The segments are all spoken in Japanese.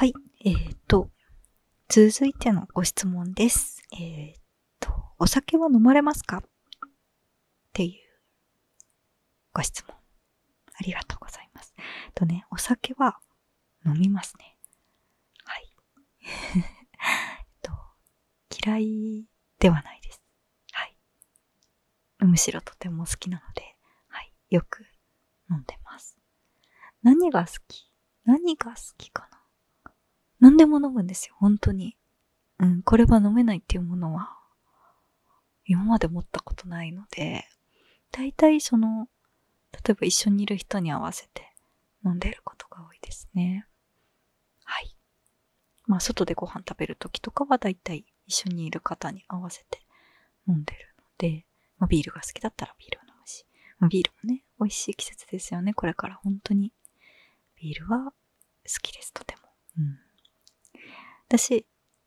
はい。えっ、ー、と、続いてのご質問です。えっ、ー、と、お酒は飲まれますか？っていうご質問。ありがとうございます。とね、お酒は飲みますね。はい。えっと嫌いではないです。はい。むしろとても好きなので、はい。よく飲んでます。何が好き？何が好きかな？何でも飲むんですよ、本当に。うん、これは飲めないっていうものは、今まで持ったことないので、大体その、例えば一緒にいる人に合わせて飲んでることが多いですね。はい。まあ、外でご飯食べるときとかは大体一緒にいる方に合わせて飲んでるので、まあ、ビールが好きだったらビールを飲むし、まあ、ビールもね、美味しい季節ですよね、これから本当に。ビールは好きです、とても。うん。私、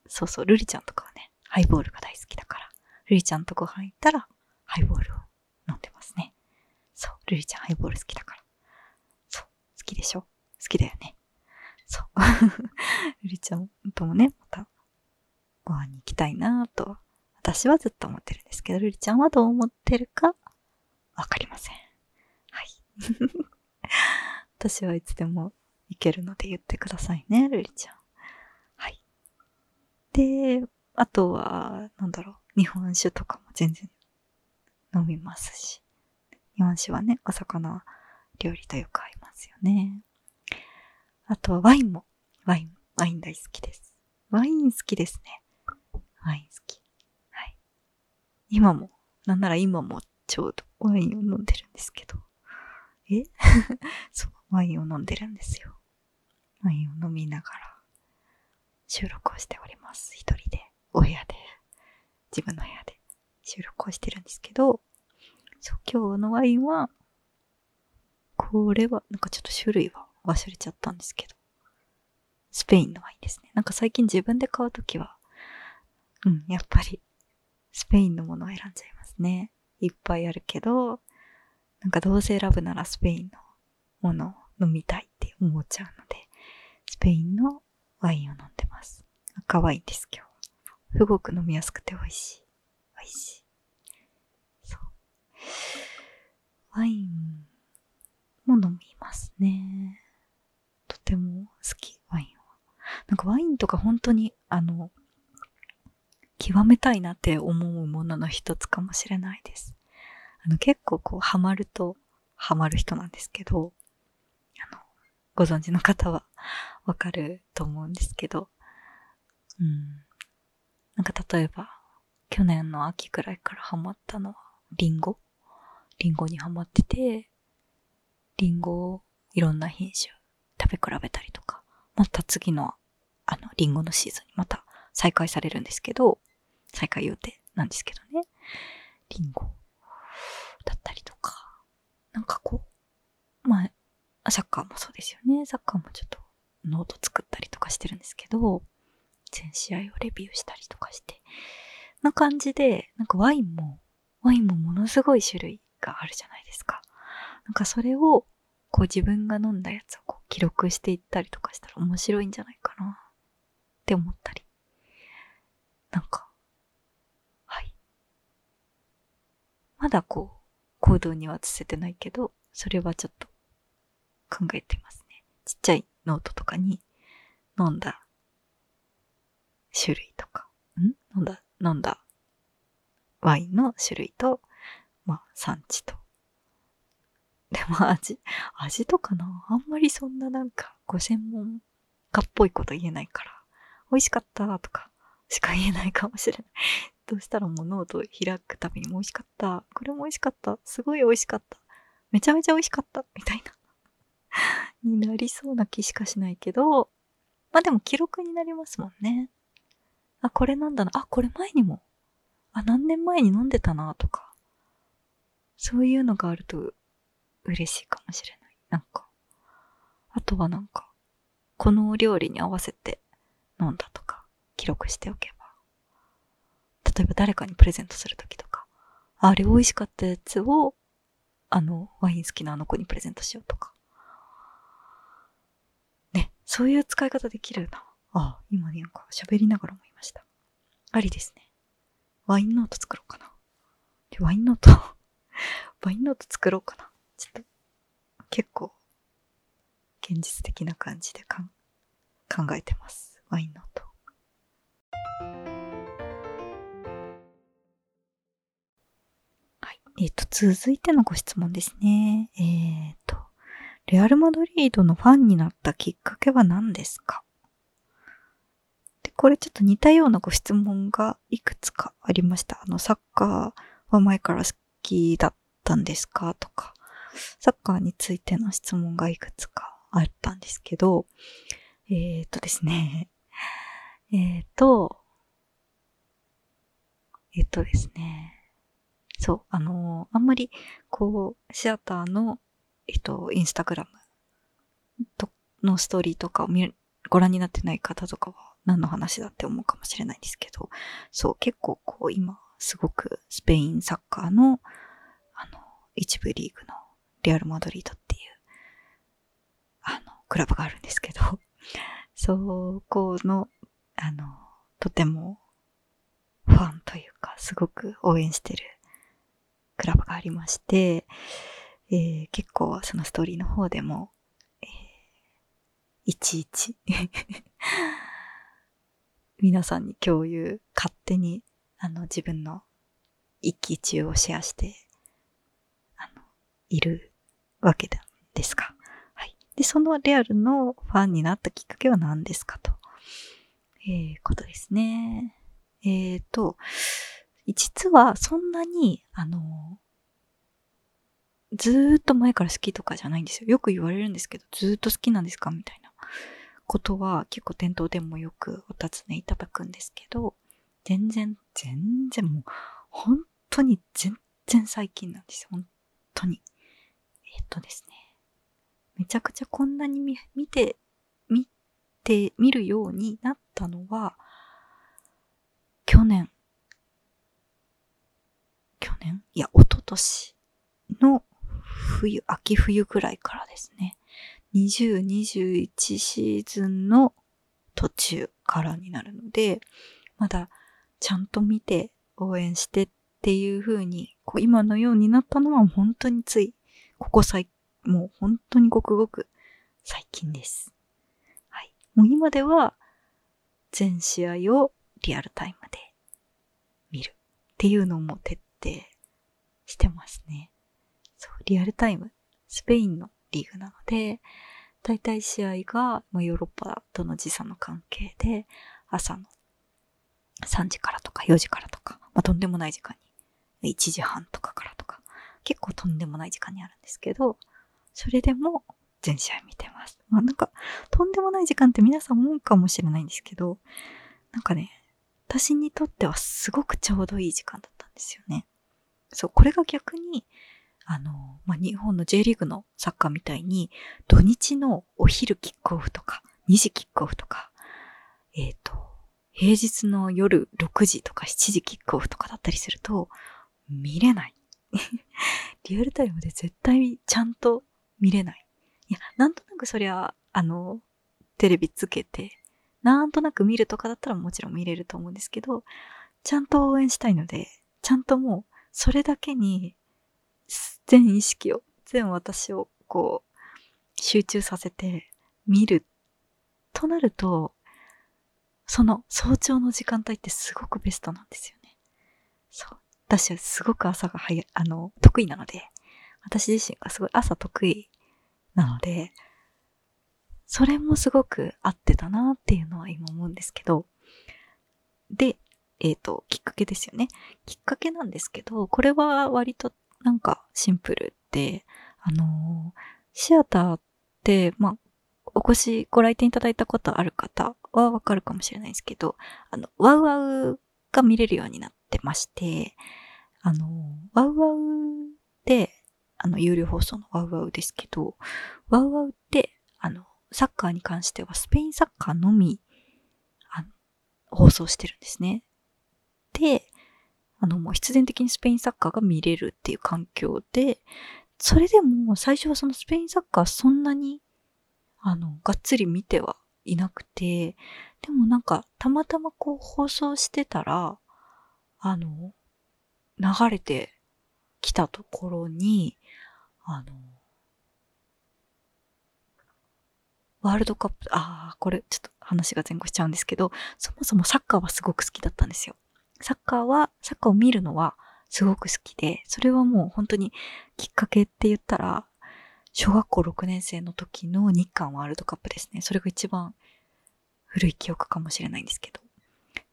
そうそう、ルリちゃんとかはね、ハイボールが大好きだから、ルリちゃんとご飯行ったら、ハイボールを飲んでますね。そう、ルリちゃんハイボール好きだから。そう、好きでしょ？好きだよね。そう。ルリちゃんともね、また、ご飯に行きたいなぁと、私はずっと思ってるんですけど、ルリちゃんはどう思ってるか、わかりません。はい。私はいつでも行けるので言ってくださいね、ルリちゃん。で、あとは、なんだろう、日本酒とかも全然飲みますし。日本酒はね、お魚料理とよく合いますよね。あとはワインも、ワイン、ワイン大好きです。ワイン好きですね。ワイン好き。はい。今も、なんなら今もちょうどワインを飲んでるんですけど。え？そう、ワインを飲んでるんですよ。ワインを飲みながら収録をしております。一人で、お部屋で、自分の部屋で収録をしてるんですけど、今日のワインは、これは、なんかちょっと種類は忘れちゃったんですけど、スペインのワインですね。なんか最近自分で買うときは、うん、やっぱり、スペインのものを選んじゃいますね。いっぱいあるけど、なんかどうせ選ぶならスペインのものを飲みたいって思っちゃうので、スペインのワインを飲んでます。赤ワインです、今日。すごく飲みやすくて美味しい。美味しい。そう。ワインも飲みますね。とても好き、ワインは。なんかワインとか本当に、あの、極めたいなって思うものの一つかもしれないです。あの、結構こう、ハマると、ハマる人なんですけど、あの、ご存知の方はわかると思うんですけど、うん。なんか例えば、去年の秋くらいからハマったのは、リンゴリンゴにハマってて、リンゴをいろんな品種食べ比べたりとか、また次の、あの、リンゴのシーズンにまた再開されるんですけど、再開予定なんですけどね。リンゴだったりとか、なんかこう、まあ、サッカーもそうですよね。サッカーもちょっとノート作ったりとかしてるんですけど、全試合をレビューしたりとかして、な感じで、なんかワインも、ワインもものすごい種類があるじゃないですか。なんかそれを、こう自分が飲んだやつをこう記録していったりとかしたら面白いんじゃないかなって思ったり。なんか、はい。まだこう、行動には移せてないけど、それはちょっと考えてますね。ちっちゃいノートとかに飲んだ種類とか、ん？飲んだ、飲んだワインの種類と、まあ産地と。でも味、味とかな？あんまりそんななんかご専門家っぽいこと言えないから、美味しかったとかしか言えないかもしれない。どうしたらもうノート開くたびにも美味しかった。これも美味しかった。すごい美味しかった。めちゃめちゃ美味しかった。みたいな。になりそうな気しかしないけど、まあでも記録になりますもんね。あ、これなんだな。あ、これ前にも。あ、何年前に飲んでたなとか。そういうのがあると嬉しいかもしれない。なんか。あとはなんか、このお料理に合わせて飲んだとか、記録しておけば。例えば誰かにプレゼントするときとか、あれ美味しかったやつを、あの、ワイン好きなあの子にプレゼントしようとか。そういう使い方できるな。あ、今ねなんか喋りながら思いました。ありですね。ワインノート作ろうかな。ワインノート ワインノート作ろうかな。ちょっと、結構、現実的な感じでかん考えてます。ワインノート。はい。えっ、ー、と、続いてのご質問ですね。えっ、ー、レアル・マドリードのファンになったきっかけは何ですか？で、これちょっと似たようなご質問がいくつかありました。あの、サッカーは前から好きだったんですか？とか、サッカーについての質問がいくつかあったんですけど、えー、っとですね、えー、っと、え、っとですね、そう、あのあんまり、こう、シアターの、えっと、インスタグラムのストーリーとかを見ご覧になってない方とかは何の話だって思うかもしれないんですけど、そう、結構こう今、すごくスペインサッカーの、あの、一部リーグのレアル・マドリードっていう、あの、クラブがあるんですけど、そこの、あの、とてもファンというか、すごく応援してるクラブがありまして、えー、結構そのストーリーの方でも、えー、いちいち 皆さんに共有、勝手に、あの、自分の一喜一憂をシェアして、あの、いるわけですか。はい。で、そのレアルのファンになったきっかけは何ですかと、えー、ことですね。えっ、ー、と、実はそんなに、あの、ずーっと前から好きとかじゃないんですよ。よく言われるんですけど、ずーっと好きなんですか？みたいなことは結構店頭でもよくお尋ねいただくんですけど、全然、全然もう、本当に全然最近なんですよ。本当に。えっとですね。めちゃくちゃこんなに見見て、見て、見るようになったのは、去年。去年？いや、一昨年の冬、秋冬くらいからですね。20、21シーズンの途中からになるので、まだちゃんと見て応援してっていう風に、こう今のようになったのは本当につい、ここ最、もう本当にごくごく最近です。はい。もう今では全試合をリアルタイムで見るっていうのも徹底してますね。リアルタイム。スペインのリーグなので、大体試合が、ま、ヨーロッパとの時差の関係で、朝の3時からとか4時からとか、まあ、とんでもない時間に、1時半とかからとか、結構とんでもない時間にあるんですけど、それでも全試合見てます。まあなんか、とんでもない時間って皆さん思うかもしれないんですけど、なんかね、私にとってはすごくちょうどいい時間だったんですよね。そう、これが逆に、あの、まあ、日本の J リーグのサッカーみたいに、土日のお昼キックオフとか、2時キックオフとか、えっ、ー、と、平日の夜6時とか7時キックオフとかだったりすると、見れない。リアルタイムで絶対ちゃんと見れない。いや、なんとなくそりゃ、あの、テレビつけて、なんとなく見るとかだったらもちろん見れると思うんですけど、ちゃんと応援したいので、ちゃんともう、それだけに、全意識を、全私を、こう、集中させて見るとなると、その早朝の時間帯ってすごくベストなんですよね。そう。私はすごく朝が早い、あの、得意なので、私自身がすごい朝得意なので、それもすごく合ってたなっていうのは今思うんですけど、で、えっ、ー、と、きっかけですよね。きっかけなんですけど、これは割となんかシンプルで、あのー、シアターって、まあ、お越し、ご来店いただいたことある方はわかるかもしれないですけど、あの、ワウワウが見れるようになってまして、あの、ワウワウで、あの、有料放送のワウワウですけど、ワウワウって、あの、サッカーに関してはスペインサッカーのみ、あの、放送してるんですね。で、あの、もう必然的にスペインサッカーが見れるっていう環境で、それでも最初はそのスペインサッカーそんなにあの、がっつり見てはいなくて、でもなんか、たまたまこう放送してたら、あの、流れてきたところに、あの、ワールドカップ、ああ、これちょっと話が前後しちゃうんですけど、そもそもサッカーはすごく好きだったんですよ。サッカーは、サッカーを見るのはすごく好きで、それはもう本当にきっかけって言ったら、小学校6年生の時の日韓ワールドカップですね。それが一番古い記憶かもしれないんですけど。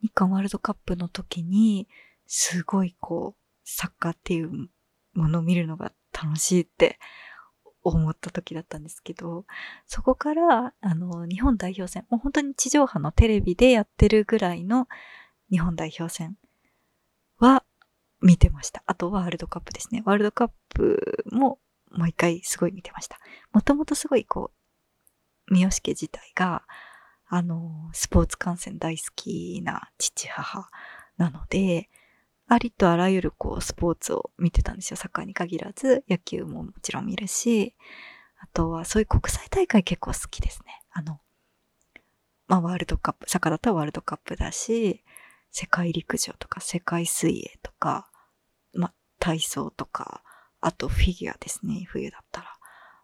日韓ワールドカップの時に、すごいこう、サッカーっていうものを見るのが楽しいって思った時だったんですけど、そこから、あの、日本代表戦、もう本当に地上波のテレビでやってるぐらいの日本代表戦は見てました。あとワールドカップですね。ワールドカップももう一回すごい見てました。もともとすごいこう、三好家自体が、あの、スポーツ観戦大好きな父母なので、ありとあらゆるこうスポーツを見てたんですよ。サッカーに限らず、野球ももちろん見るし、あとはそういう国際大会結構好きですね。あの、まあワールドカップ、サッカーだったらワールドカップだし、世界陸上とか世界水泳とか、ま体操とか、あとフィギュアですね、冬だったら。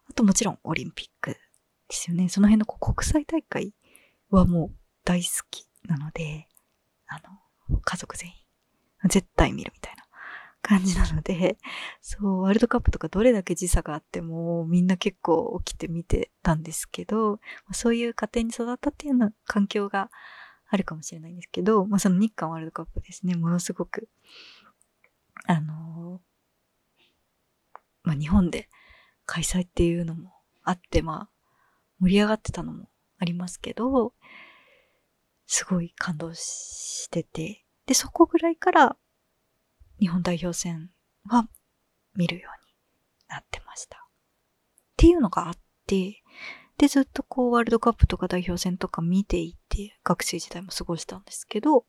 あともちろんオリンピックですよね。その辺の国際大会はもう大好きなので、あの、家族全員、絶対見るみたいな感じなので、そう、ワールドカップとかどれだけ時差があっても、みんな結構起きて見てたんですけど、そういう家庭に育ったっていうような環境があるかもしれないんですけど、まあその日韓ワールドカップですね、ものすごく、あのまあ、日本で開催っていうのもあって、まあ、盛り上がってたのもありますけど、すごい感動してて、で、そこぐらいから日本代表戦は見るようになってました。っていうのがあって、で、ずっとこうワールドカップとか代表戦とか見ていて、学生時代も過ごしたんですけど、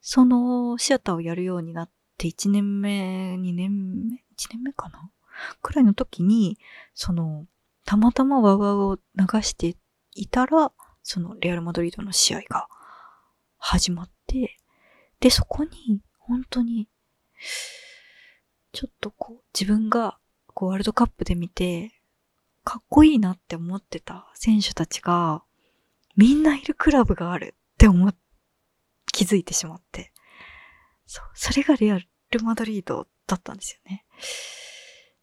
そのシアターをやるようになって1年目、2年目、1年目かな？くらいの時に、その、たまたまワウワウを流していたら、そのレアル・マドリードの試合が始まって、で、そこに、本当に、ちょっとこう、自分が、こう、ワールドカップで見て、かっこいいなって思ってた選手たちが、みんないるクラブがあるって思っ、気づいてしまって。そう、それがレアル・マドリードだったんですよね。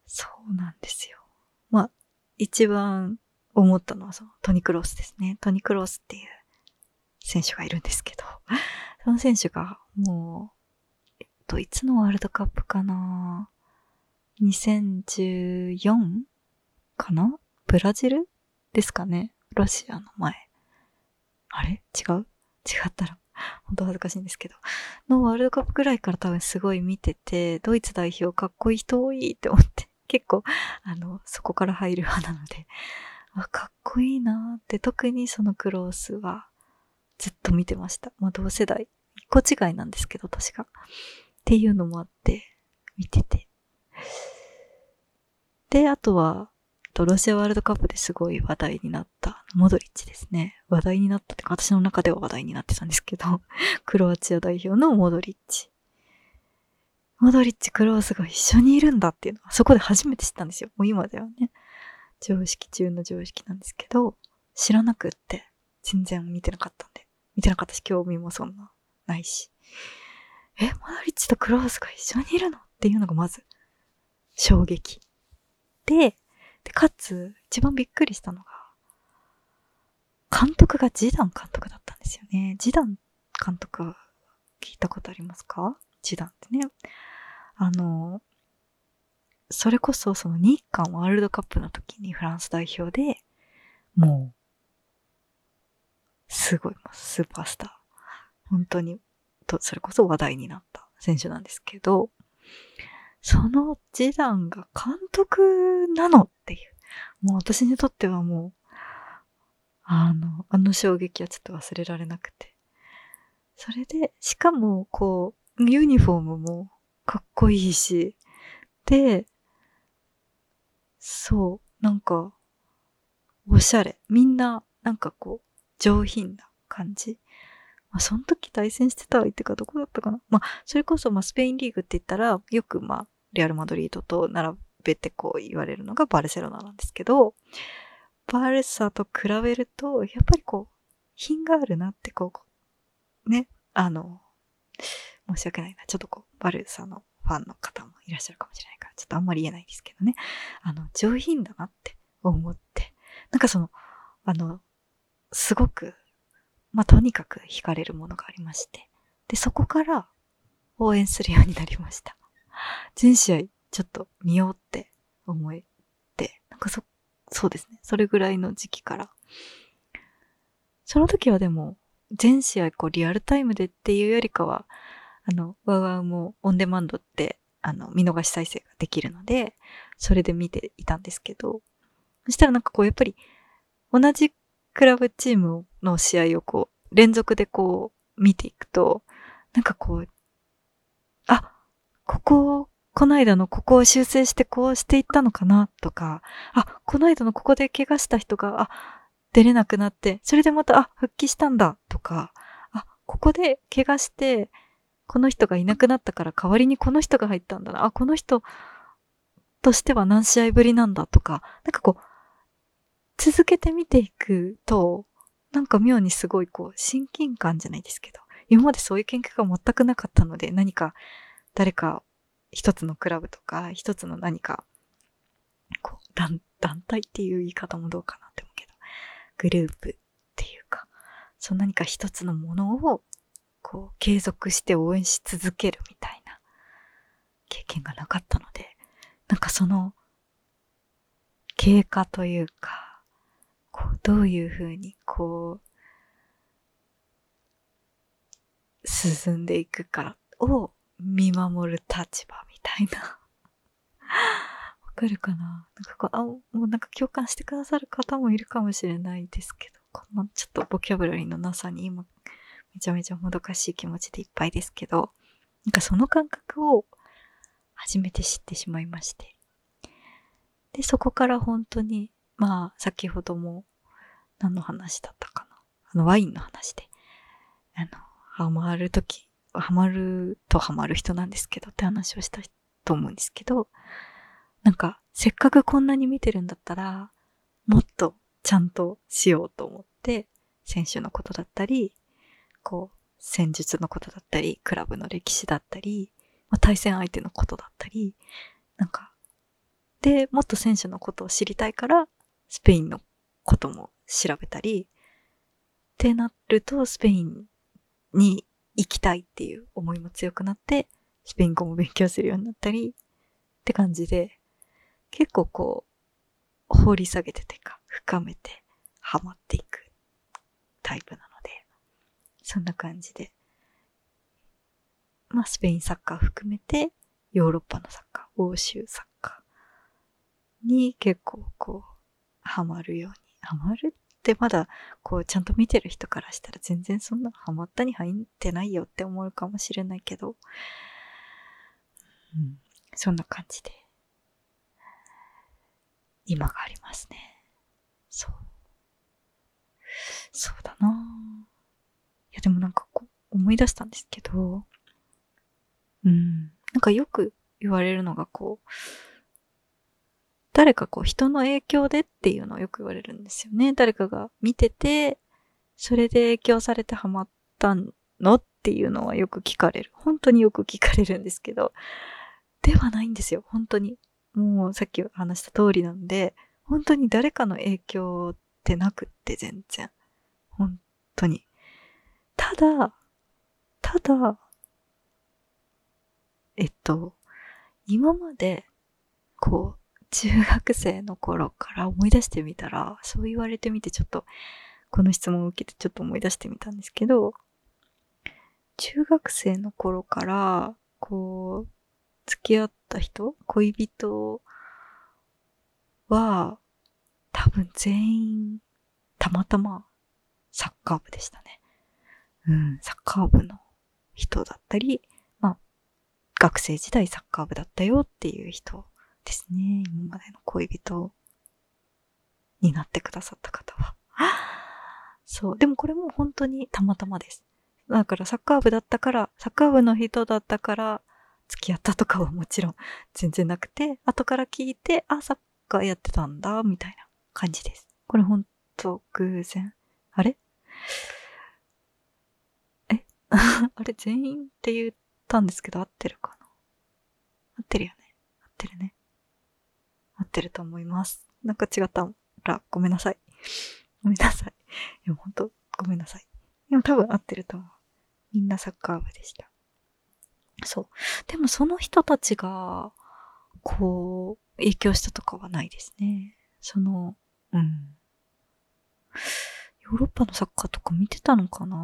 そうなんですよ。まあ、一番思ったのはそのトニクロースですね。トニクロースっていう選手がいるんですけど、その選手がもう、えっと、いつのワールドカップかな ?2014 かな？ブラジル？ですかね？ロシアの前。あれ？違う？違ったら。本当恥ずかしいんですけど、のワールドカップぐらいから多分すごい見てて、ドイツ代表かっこいい人多いって思って、結構、あの、そこから入る派なので、あ、かっこいいなーって、特にそのクロースはずっと見てました。まあ同世代、一個違いなんですけど、確か。っていうのもあって、見てて。で、あとは、と、ロシアワールドカップですごい話題になった、モドリッチですね。話題になったってか、私の中では話題になってたんですけど、クロアチア代表のモドリッチ。モドリッチ、クロースが一緒にいるんだっていうのは、そこで初めて知ったんですよ。もう今ではね。常識中の常識なんですけど、知らなくって、全然見てなかったんで。見てなかったし、興味もそんな、ないし。え、モドリッチとクロースが一緒にいるの？っていうのがまず、衝撃。で、で、かつ、一番びっくりしたのが、監督がジダン監督だったんですよね。ジダン監督は、聞いたことありますか？ジダンってね。あの、それこそその日韓ワールドカップの時にフランス代表で、もう、すごい、スーパースター。本当に、と、それこそ話題になった選手なんですけど、そのジダンが監督なのっていう。もう私にとってはもう、あの、あの衝撃はちょっと忘れられなくて。それで、しかも、こう、ユニフォームもかっこいいし、で、そう、なんか、おしゃれ。みんな、なんかこう、上品な感じ。まあ、その時対戦してた相手がどこだったかな。まあ、それこそ、まあ、スペインリーグって言ったら、よく、まあ、レアル・マドリードと並べてこう言われるのがバルセロナなんですけど、バルサと比べると、やっぱりこう、品があるなってこう、ね、あの、申し訳ないな。ちょっとこう、バルサのファンの方もいらっしゃるかもしれないから、ちょっとあんまり言えないですけどね。あの、上品だなって思って、なんかその、あの、すごく、まあ、とにかく惹かれるものがありまして、で、そこから応援するようになりました。全試合ちょっと見ようって思えて、なんかそ、そうですね。それぐらいの時期から。その時はでも、全試合こうリアルタイムでっていうよりかは、あの、ワウワウもオンデマンドって、あの、見逃し再生ができるので、それで見ていたんですけど、そしたらなんかこう、やっぱり、同じクラブチームの試合をこう、連続でこう、見ていくと、なんかこう、ここを、この間のここを修正してこうしていったのかなとか、あ、この間のここで怪我した人が、あ、出れなくなって、それでまた、あ、復帰したんだとか、あ、ここで怪我して、この人がいなくなったから代わりにこの人が入ったんだな。あ、この人としては何試合ぶりなんだとか、なんかこう、続けて見ていくと、なんか妙にすごいこう、親近感じゃないですけど、今までそういう研究が全くなかったので、何か誰か一つのクラブとか、一つの何か、こう、団団体っていう言い方もどうかなって思うけど、グループっていうか、そう何か一つのものをこう、継続して応援し続けるみたいな経験がなかったので、なんかその、経過というか、こう、どういうふうに、こう、進んでいくかを見守る立場みたいな。わかるかな？なんかこう、あ、もうなんか共感してくださる方もいるかもしれないですけど、このちょっとボキャブラリーのなさに今めちゃめちゃもどかしい気持ちでいっぱいですけど、なんかその感覚を初めて知ってしまいまして。で、そこから本当に、まあ、先ほども何の話だったかな？あの、ワインの話で。あの、ハマるとき、ハマるとハマる人なんですけどって話をしたと思うんですけど、なんか、せっかくこんなに見てるんだったら、もっとちゃんとしようと思って、選手のことだったり、こう、戦術のことだったり、クラブの歴史だったり、まあ、対戦相手のことだったり、なんか、で、もっと選手のことを知りたいから、スペインのことも調べたり、ってなると、スペインに行きたいっていう思いも強くなって、スペイン語も勉強するようになったり、って感じで、結構こう、掘り下げててか、深めて、ハマっていくタイプなのでそんな感じで。まあ、スペインサッカー含めて、ヨーロッパのサッカー、欧州サッカーに結構こう、ハマるように。ハマるってまだ、こう、ちゃんと見てる人からしたら全然そんなハマったに入ってないよって思うかもしれないけど、うん、そんな感じで、今がありますね。そう。そうだなぁ。や、でもなんかこう、思い出したんですけど、うん。なんかよく言われるのがこう、誰かこう人の影響でっていうのをよく言われるんですよね。誰かが見てて、それで影響されてハマったのっていうのはよく聞かれる。本当によく聞かれるんですけど、ではないんですよ。本当に。もうさっき話した通りなんで、本当に誰かの影響ってなくって全然。本当に。ただ、ただ、えっと、今まで、こう、中学生の頃から思い出してみたら、そう言われてみてちょっと、この質問を受けてちょっと思い出してみたんですけど、中学生の頃から、こう、付き合った人恋人は、多分全員、たまたまサッカー部でしたね。うん、サッカー部の人だったり、まあ、学生時代サッカー部だったよっていう人ですね。今までの恋人になってくださった方は。そう。でもこれも本当にたまたまです。だからサッカー部だったから、サッカー部の人だったから、付き合ったとかはもちろん 全然なくて、後から聞いて、あ、サッカーやってたんだ、みたいな感じです。これほんと偶然。あれ？え？あれ全員って言ったんですけど合ってるかな？合ってるよね。合ってるね。合ってると思います。なんか違ったらごめんなさい。ごめんなさい。いや、ほんとごめんなさい。でも多分合ってると思う。みんなサッカー部でした。そう。でもその人たちが、こう、影響したとかはないですね。その、うん。ヨーロッパのサッカーとか見てたのかな？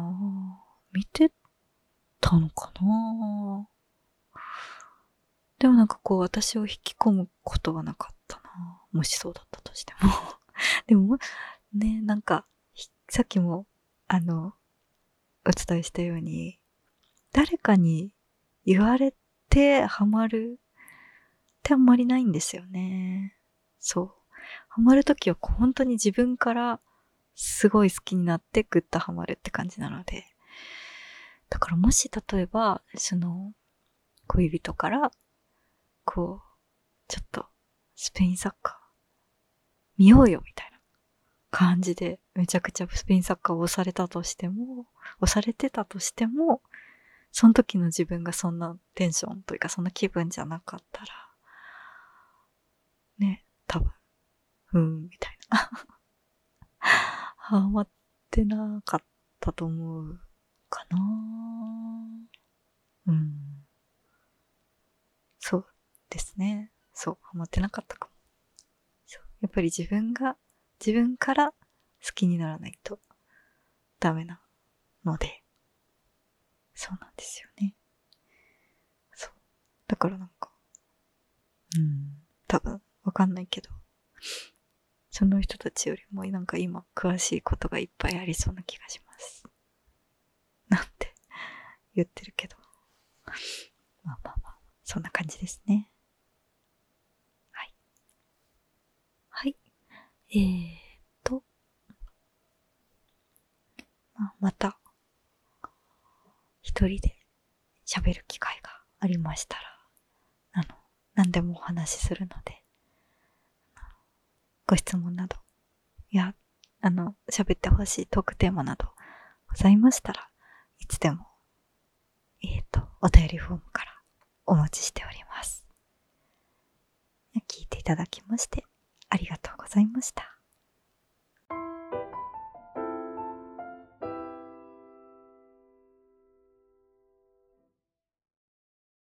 見てたのかな？でもなんかこう私を引き込むことはなかったなもしそうだったとしても でも、ね、なんか、さっきも、あの、お伝えしたように、誰かに言われてハマるってあんまりないんですよね。そう。ハマるときは本当に自分からすごい好きになってグッとハマるって感じなので。だからもし例えば、その、恋人から、こう、ちょっと、スペインサッカー、見ようよ、みたいな感じで、めちゃくちゃスペインサッカーを押されたとしても、押されてたとしても、その時の自分がそんなテンションというかそんな気分じゃなかったら、ね、多分、うん、みたいな。ハマってなかったと思うかなうん。そうですね。そう、ハマってなかったかも。そう。やっぱり自分が、自分から好きにならないとダメなので。そうなんですよね。そう。だからなんか、うん、多分、わかんないけど、その人たちよりもなんか今詳しいことがいっぱいありそうな気がします。なんて言ってるけど。まあまあまあ、そんな感じですね。はい。はい。えーと、まあ、また、一人で喋る機会がありましたら、あの、何でもお話しするので、ご質問など、いや、あの、喋ってほしいトークテーマなどございましたら、いつでも、えっ、ー、と、お便りフォームからお待ちしております。聞いていただきまして、ありがとうございました。